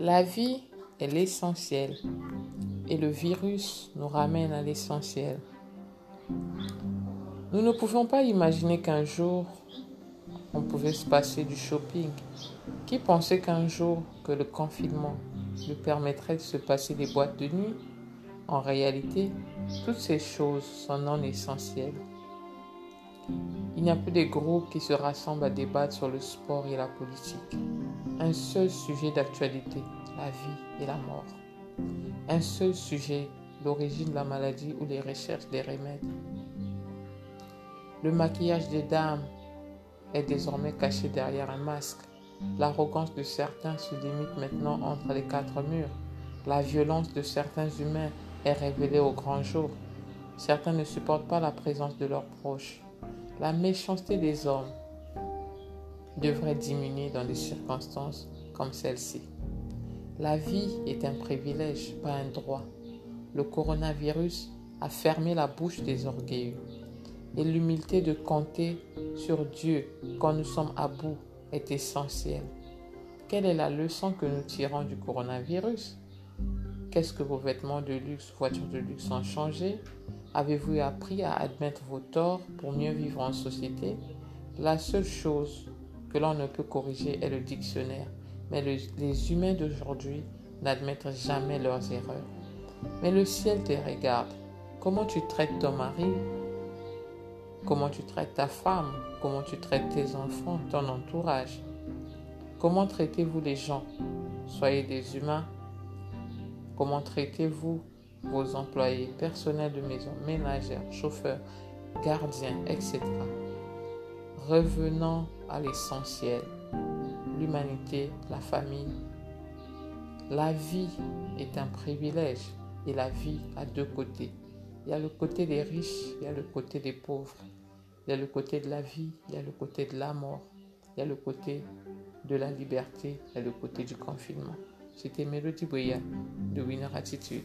La vie est l'essentiel et le virus nous ramène à l'essentiel. Nous ne pouvons pas imaginer qu'un jour on pouvait se passer du shopping. Qui pensait qu'un jour que le confinement lui permettrait de se passer des boîtes de nuit? En réalité, toutes ces choses sont non essentielles. Il n'y a plus de groupes qui se rassemblent à débattre sur le sport et la politique. Un seul sujet d'actualité, la vie et la mort. Un seul sujet, l'origine de la maladie ou les recherches des remèdes. Le maquillage des dames est désormais caché derrière un masque. L'arrogance de certains se limite maintenant entre les quatre murs. La violence de certains humains est révélée au grand jour. Certains ne supportent pas la présence de leurs proches. La méchanceté des hommes devrait diminuer dans des circonstances comme celle-ci. La vie est un privilège, pas un droit. Le coronavirus a fermé la bouche des orgueilleux. Et l'humilité de compter sur Dieu quand nous sommes à bout est essentielle. Quelle est la leçon que nous tirons du coronavirus? Qu'est-ce que vos vêtements de luxe, voitures de luxe ont changé? Avez-vous appris à admettre vos torts pour mieux vivre en société? La seule chose que l'on ne peut corriger est le dictionnaire. Mais les humains d'aujourd'hui n'admettent jamais leurs erreurs. Mais le ciel te regarde. Comment tu traites ton mari? Comment tu traites ta femme? Comment tu traites tes enfants, ton entourage? Comment traitez-vous les gens? Soyez des humains. Comment traitez-vous vos employés, personnels de maison, ménagères, chauffeurs, gardiens, etc. Revenons à l'essentiel, l'humanité, la famille. La vie est un privilège et la vie a deux côtés. Il y a le côté des riches, il y a le côté des pauvres. Il y a le côté de la vie, il y a le côté de la mort, il y a le côté de la liberté, il y a le côté du confinement. C'était Mélodie Boya de Winner Attitude.